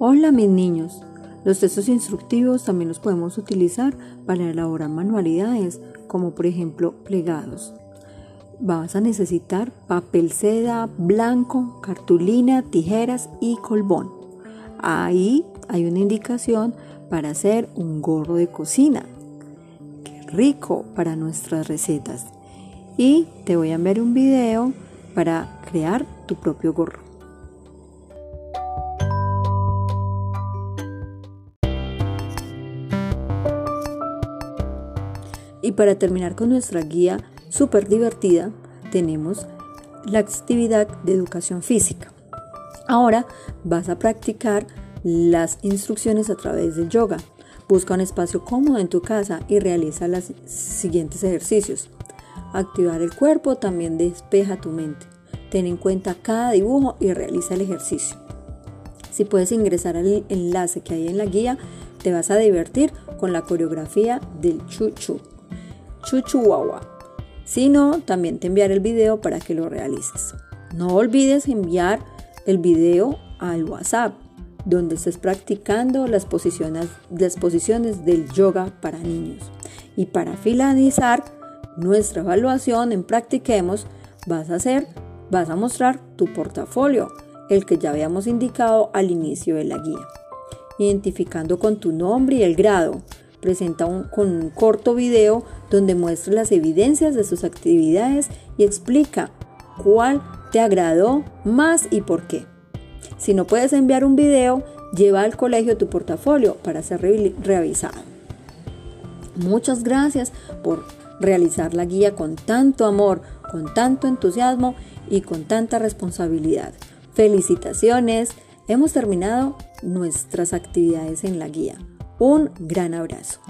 Hola mis niños. Los textos instructivos también los podemos utilizar para elaborar manualidades, como por ejemplo plegados. Vas a necesitar papel seda blanco, cartulina, tijeras y colbón. Ahí hay una indicación para hacer un gorro de cocina. Qué rico para nuestras recetas. Y te voy a enviar un video para crear tu propio gorro. Y para terminar con nuestra guía súper divertida, tenemos la actividad de educación física. Ahora vas a practicar las instrucciones a través del yoga. Busca un espacio cómodo en tu casa y realiza los siguientes ejercicios. Activar el cuerpo también despeja tu mente. Ten en cuenta cada dibujo y realiza el ejercicio. Si puedes ingresar al enlace que hay en la guía, te vas a divertir con la coreografía del chuchu. Chuchuwawa. Si no, también te enviaré el video para que lo realices. No olvides enviar el video al WhatsApp, donde estés practicando las posiciones, las posiciones del yoga para niños. Y para finalizar nuestra evaluación en Practiquemos, vas a hacer, vas a mostrar tu portafolio, el que ya habíamos indicado al inicio de la guía, identificando con tu nombre y el grado presenta un, con un corto video donde muestra las evidencias de sus actividades y explica cuál te agradó más y por qué. Si no puedes enviar un video, lleva al colegio tu portafolio para ser revisado. Muchas gracias por realizar la guía con tanto amor, con tanto entusiasmo y con tanta responsabilidad. Felicitaciones, hemos terminado nuestras actividades en la guía. Un gran abrazo.